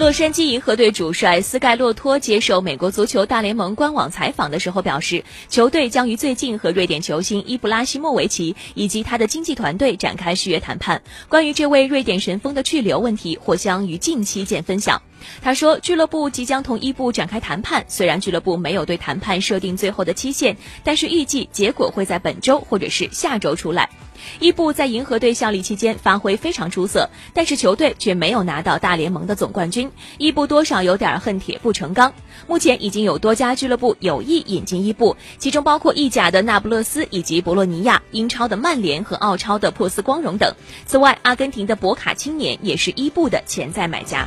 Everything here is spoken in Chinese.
洛杉矶银河队主帅斯盖洛托接受美国足球大联盟官网采访的时候表示，球队将于最近和瑞典球星伊布拉希莫维奇以及他的经纪团队展开续约谈判。关于这位瑞典神锋的去留问题，或将于近期见分晓。他说，俱乐部即将同伊布展开谈判，虽然俱乐部没有对谈判设定最后的期限，但是预计结果会在本周或者是下周出来。伊布在银河队效力期间发挥非常出色，但是球队却没有拿到大联盟的总冠军。伊布多少有点恨铁不成钢。目前已经有多家俱乐部有意引进伊布，其中包括意甲的那不勒斯以及博洛尼亚、英超的曼联和澳超的珀斯光荣等。此外，阿根廷的博卡青年也是伊布的潜在买家。